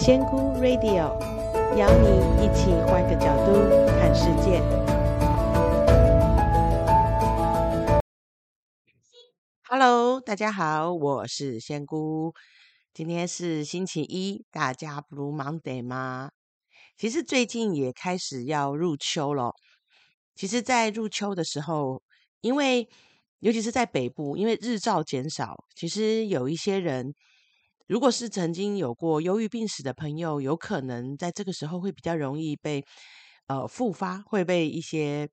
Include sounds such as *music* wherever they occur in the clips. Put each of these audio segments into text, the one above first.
仙姑 Radio 邀你一起换个角度看世界。Hello，大家好，我是仙姑。今天是星期一，大家 Blue Monday 吗？其实最近也开始要入秋了。其实，在入秋的时候，因为尤其是在北部，因为日照减少，其实有一些人，如果是曾经有过忧郁病史的朋友，有可能在这个时候会比较容易被呃复发，会被一些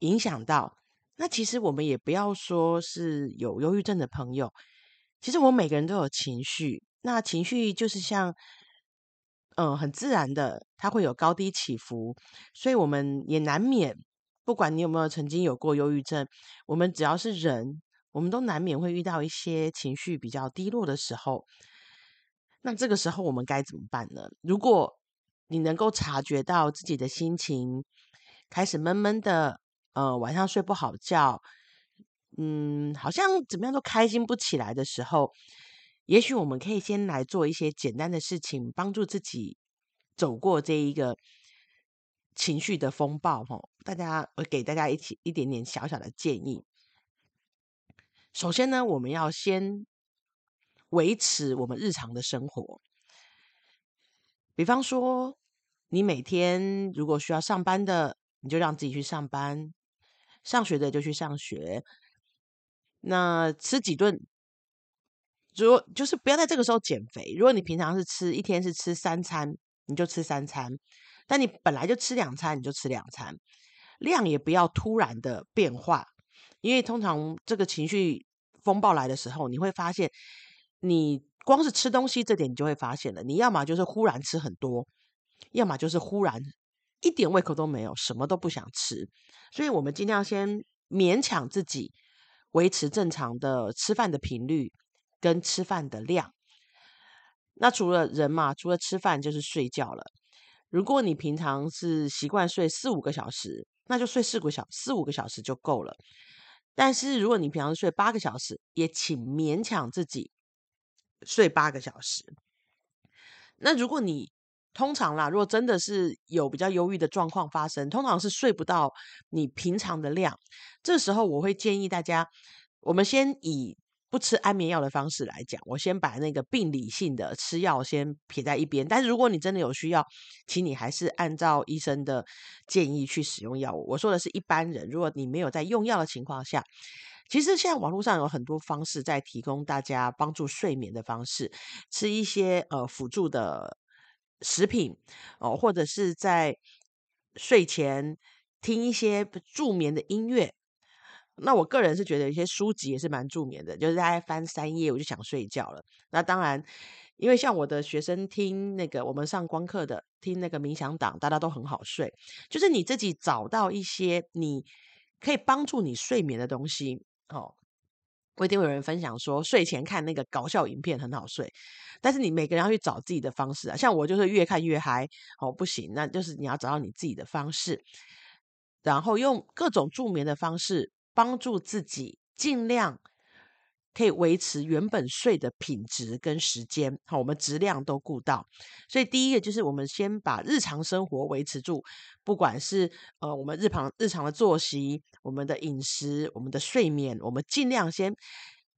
影响到。那其实我们也不要说是有忧郁症的朋友，其实我们每个人都有情绪，那情绪就是像嗯、很自然的，它会有高低起伏，所以我们也难免。不管你有没有曾经有过忧郁症，我们只要是人，我们都难免会遇到一些情绪比较低落的时候。那这个时候我们该怎么办呢？如果你能够察觉到自己的心情开始闷闷的，呃，晚上睡不好觉，嗯，好像怎么样都开心不起来的时候，也许我们可以先来做一些简单的事情，帮助自己走过这一个。情绪的风暴，吼，大家我给大家一起一点点小小的建议。首先呢，我们要先维持我们日常的生活。比方说，你每天如果需要上班的，你就让自己去上班；上学的就去上学。那吃几顿，如果就是不要在这个时候减肥。如果你平常是吃一天是吃三餐，你就吃三餐。但你本来就吃两餐，你就吃两餐，量也不要突然的变化，因为通常这个情绪风暴来的时候，你会发现，你光是吃东西这点，你就会发现了，你要么就是忽然吃很多，要么就是忽然一点胃口都没有，什么都不想吃。所以我们尽量先勉强自己维持正常的吃饭的频率跟吃饭的量。那除了人嘛，除了吃饭就是睡觉了。如果你平常是习惯睡四五个小时，那就睡四个小四五个小时就够了。但是如果你平常睡八个小时，也请勉强自己睡八个小时。那如果你通常啦，如果真的是有比较忧郁的状况发生，通常是睡不到你平常的量。这时候我会建议大家，我们先以。不吃安眠药的方式来讲，我先把那个病理性的吃药先撇在一边。但是如果你真的有需要，请你还是按照医生的建议去使用药物。我说的是一般人，如果你没有在用药的情况下，其实现在网络上有很多方式在提供大家帮助睡眠的方式，吃一些呃辅助的食品哦，或者是在睡前听一些助眠的音乐。那我个人是觉得有些书籍也是蛮助眠的，就是大概翻三页我就想睡觉了。那当然，因为像我的学生听那个我们上光课的，听那个冥想党，大家都很好睡。就是你自己找到一些你可以帮助你睡眠的东西哦。我一定会有人分享说，睡前看那个搞笑影片很好睡，但是你每个人要去找自己的方式啊。像我就是越看越嗨哦，不行，那就是你要找到你自己的方式，然后用各种助眠的方式。帮助自己尽量可以维持原本睡的品质跟时间，好，我们质量都顾到。所以第一个就是我们先把日常生活维持住，不管是呃我们日常日常的作息、我们的饮食、我们的睡眠，我们尽量先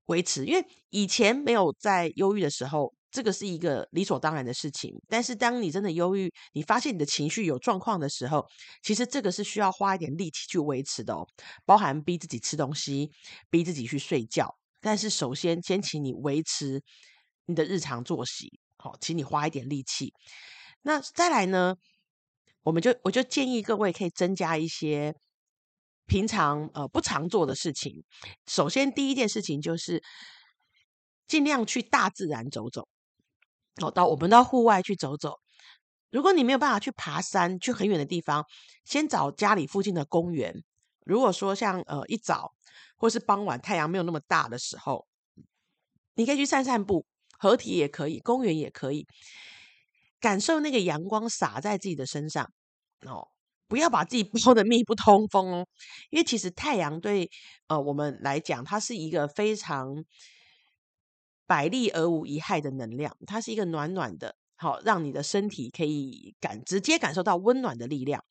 维持。因为以前没有在忧郁的时候。这个是一个理所当然的事情，但是当你真的忧郁，你发现你的情绪有状况的时候，其实这个是需要花一点力气去维持的哦，包含逼自己吃东西，逼自己去睡觉。但是首先，先请你维持你的日常作息，好，请你花一点力气。那再来呢，我们就我就建议各位可以增加一些平常呃不常做的事情。首先，第一件事情就是尽量去大自然走走。哦，到我们到户外去走走。如果你没有办法去爬山，去很远的地方，先找家里附近的公园。如果说像呃一早或是傍晚太阳没有那么大的时候，你可以去散散步，河堤也可以，公园也可以，感受那个阳光洒在自己的身上。哦，不要把自己包得密不通风哦，因为其实太阳对呃我们来讲，它是一个非常。百利而无一害的能量，它是一个暖暖的，好，让你的身体可以感直接感受到温暖的力量。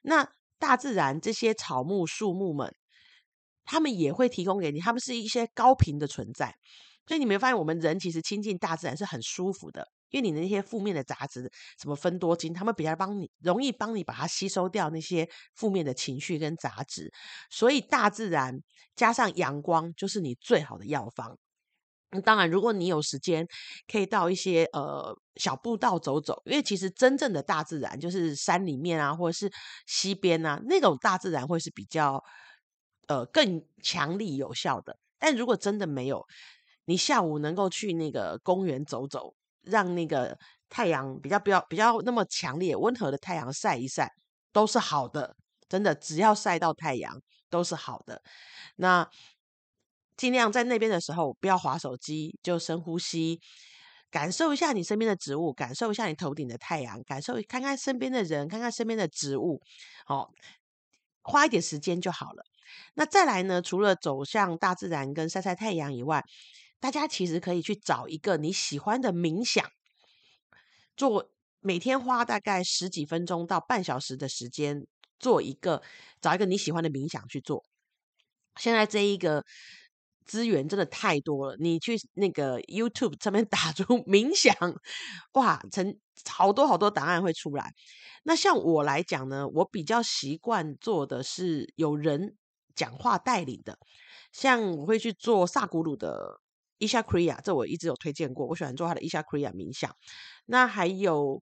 那大自然这些草木树木们，他们也会提供给你，他们是一些高频的存在。所以你没有发现，我们人其实亲近大自然是很舒服的，因为你的那些负面的杂质，什么分多金，他们比较帮你容易帮你把它吸收掉那些负面的情绪跟杂质。所以大自然加上阳光，就是你最好的药方。当然，如果你有时间，可以到一些呃小步道走走，因为其实真正的大自然就是山里面啊，或者是溪边啊，那种大自然会是比较呃更强力有效的。但如果真的没有，你下午能够去那个公园走走，让那个太阳比较不要比较那么强烈、温和的太阳晒一晒，都是好的。真的，只要晒到太阳都是好的。那尽量在那边的时候不要滑手机，就深呼吸，感受一下你身边的植物，感受一下你头顶的太阳，感受看看身边的人，看看身边的植物，好，花一点时间就好了。那再来呢？除了走向大自然跟晒晒太阳以外，大家其实可以去找一个你喜欢的冥想，做每天花大概十几分钟到半小时的时间，做一个找一个你喜欢的冥想去做。现在这一个资源真的太多了，你去那个 YouTube 上面打出 *laughs* 冥想，哇，成好多好多答案会出来。那像我来讲呢，我比较习惯做的是有人讲话带领的，像我会去做萨古鲁的。伊夏克里亚，这我一直有推荐过，我喜欢做他的伊夏克里亚冥想。那还有，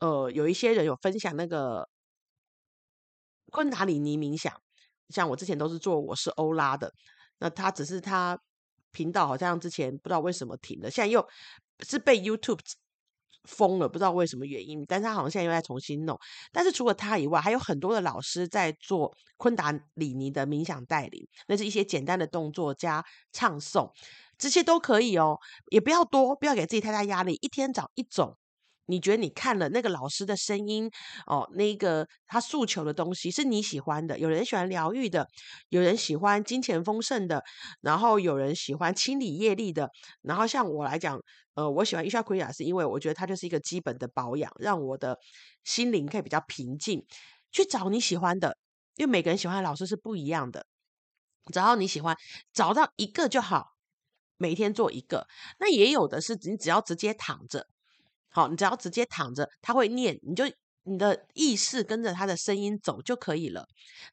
呃，有一些人有分享那个昆达里尼冥想，像我之前都是做我是欧拉的，那他只是他频道好像之前不知道为什么停了，现在又是被 YouTube。疯了，不知道为什么原因，但是他好像现在又在重新弄。但是除了他以外，还有很多的老师在做昆达里尼的冥想带领，那是一些简单的动作加唱诵，这些都可以哦，也不要多，不要给自己太大压力，一天找一种。你觉得你看了那个老师的声音哦，那个他诉求的东西是你喜欢的。有人喜欢疗愈的，有人喜欢金钱丰盛的，然后有人喜欢清理业力的。然后像我来讲，呃，我喜欢伊莎奎亚，是因为我觉得它就是一个基本的保养，让我的心灵可以比较平静。去找你喜欢的，因为每个人喜欢的老师是不一样的。找到你喜欢，找到一个就好，每天做一个。那也有的是你只要直接躺着。好，你只要直接躺着，他会念，你就你的意识跟着他的声音走就可以了。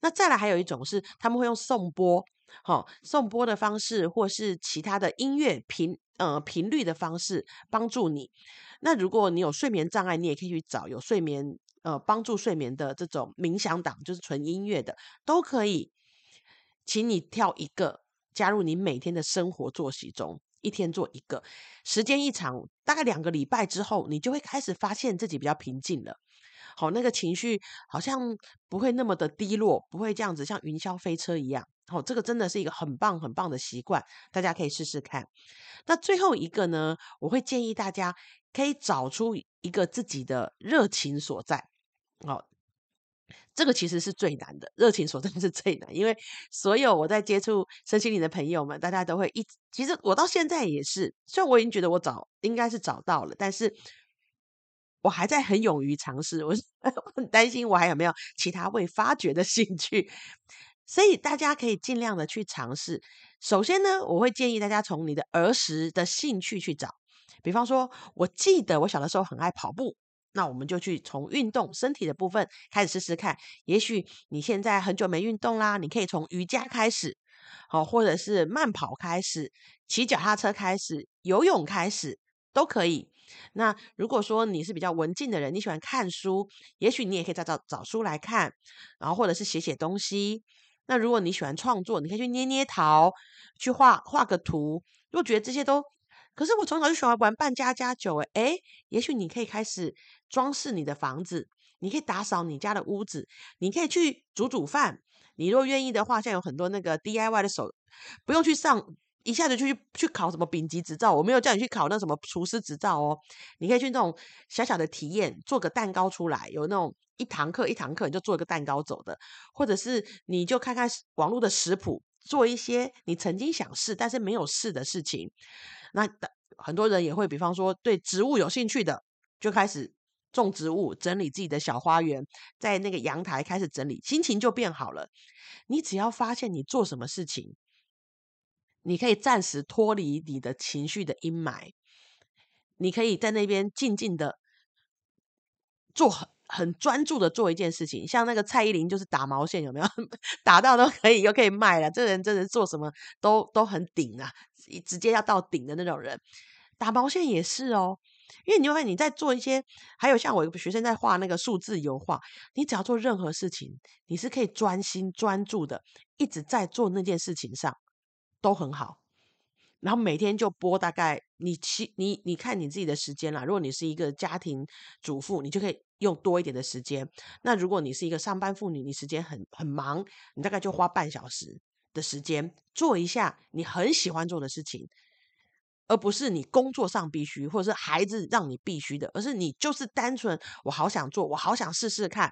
那再来还有一种是他们会用颂钵，好，颂钵的方式或是其他的音乐频呃频率的方式帮助你。那如果你有睡眠障碍，你也可以去找有睡眠呃帮助睡眠的这种冥想档，就是纯音乐的都可以，请你跳一个加入你每天的生活作息中。一天做一个，时间一长，大概两个礼拜之后，你就会开始发现自己比较平静了。好，那个情绪好像不会那么的低落，不会这样子像云霄飞车一样。好，这个真的是一个很棒很棒的习惯，大家可以试试看。那最后一个呢，我会建议大家可以找出一个自己的热情所在。好。这个其实是最难的，热情所在 *laughs* 是最难，因为所有我在接触身心灵的朋友们，大家都会一，其实我到现在也是，虽然我已经觉得我找应该是找到了，但是我还在很勇于尝试，我 *laughs* 很担心我还有没有其他未发掘的兴趣，所以大家可以尽量的去尝试。首先呢，我会建议大家从你的儿时的兴趣去找，比方说，我记得我小的时候很爱跑步。那我们就去从运动身体的部分开始试试看，也许你现在很久没运动啦，你可以从瑜伽开始，好，或者是慢跑开始，骑脚踏车开始，游泳开始都可以。那如果说你是比较文静的人，你喜欢看书，也许你也可以找找找书来看，然后或者是写写东西。那如果你喜欢创作，你可以去捏捏陶，去画画个图。如果觉得这些都可是我从小就喜欢玩扮家家酒，诶，也许你可以开始装饰你的房子，你可以打扫你家的屋子，你可以去煮煮饭。你若愿意的话，现在有很多那个 DIY 的手，不用去上一下子就去去考什么丙级执照。我没有叫你去考那什么厨师执照哦，你可以去那种小小的体验，做个蛋糕出来，有那种一堂课一堂课你就做一个蛋糕走的，或者是你就看看网络的食谱，做一些你曾经想试但是没有试的事情。那很多人也会，比方说对植物有兴趣的，就开始种植物，整理自己的小花园，在那个阳台开始整理，心情就变好了。你只要发现你做什么事情，你可以暂时脱离你的情绪的阴霾，你可以在那边静静的做很专注的做一件事情。像那个蔡依林就是打毛线，有没有？*laughs* 打到都可以，又可以卖了。这人真的做什么都都很顶啊，直接要到顶的那种人。打毛线也是哦，因为你会发现你在做一些，还有像我学生在画那个数字油画，你只要做任何事情，你是可以专心专注的，一直在做那件事情上，都很好。然后每天就播大概你七你你看你自己的时间啦。如果你是一个家庭主妇，你就可以用多一点的时间。那如果你是一个上班妇女，你时间很很忙，你大概就花半小时的时间做一下你很喜欢做的事情。而不是你工作上必须，或者是孩子让你必须的，而是你就是单纯我好想做，我好想试试看。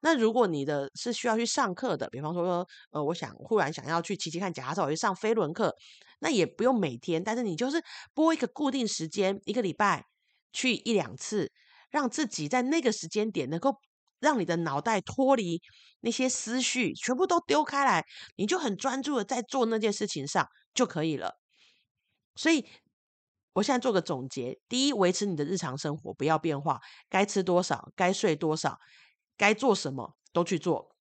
那如果你的是需要去上课的，比方说，呃，我想忽然想要去骑骑看脚踏车，我去上飞轮课，那也不用每天，但是你就是拨一个固定时间，一个礼拜去一两次，让自己在那个时间点能够让你的脑袋脱离那些思绪，全部都丢开来，你就很专注的在做那件事情上就可以了。所以。我现在做个总结：第一，维持你的日常生活，不要变化，该吃多少，该睡多少，该做什么都去做。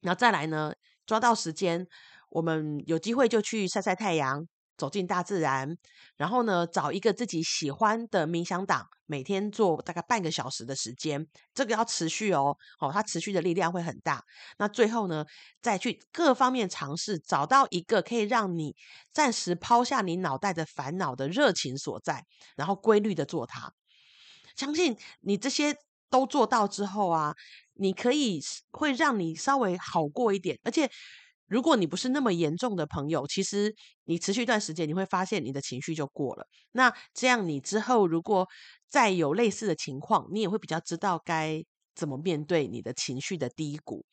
然后再来呢，抓到时间，我们有机会就去晒晒太阳。走进大自然，然后呢，找一个自己喜欢的冥想档，每天做大概半个小时的时间，这个要持续哦，哦，它持续的力量会很大。那最后呢，再去各方面尝试，找到一个可以让你暂时抛下你脑袋的烦恼的热情所在，然后规律的做它。相信你这些都做到之后啊，你可以会让你稍微好过一点，而且。如果你不是那么严重的朋友，其实你持续一段时间，你会发现你的情绪就过了。那这样你之后如果再有类似的情况，你也会比较知道该怎么面对你的情绪的低谷。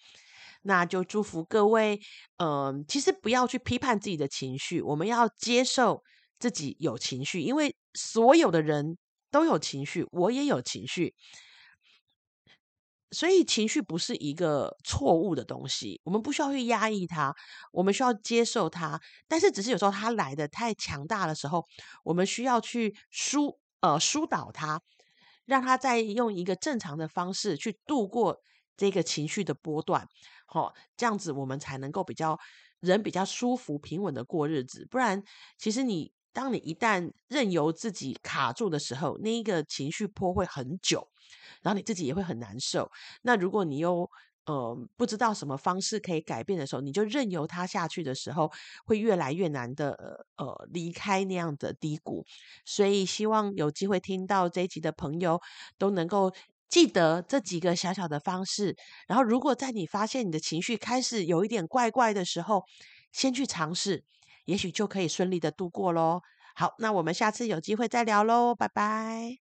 那就祝福各位，嗯、其实不要去批判自己的情绪，我们要接受自己有情绪，因为所有的人都有情绪，我也有情绪。所以情绪不是一个错误的东西，我们不需要去压抑它，我们需要接受它。但是，只是有时候它来的太强大的时候，我们需要去疏呃疏导它，让它再用一个正常的方式去度过这个情绪的波段。好、哦，这样子我们才能够比较人比较舒服平稳的过日子。不然，其实你当你一旦任由自己卡住的时候，那一个情绪波会很久。然后你自己也会很难受。那如果你又呃不知道什么方式可以改变的时候，你就任由它下去的时候，会越来越难的呃离开那样的低谷。所以希望有机会听到这一集的朋友都能够记得这几个小小的方式。然后如果在你发现你的情绪开始有一点怪怪的时候，先去尝试，也许就可以顺利的度过喽。好，那我们下次有机会再聊喽，拜拜。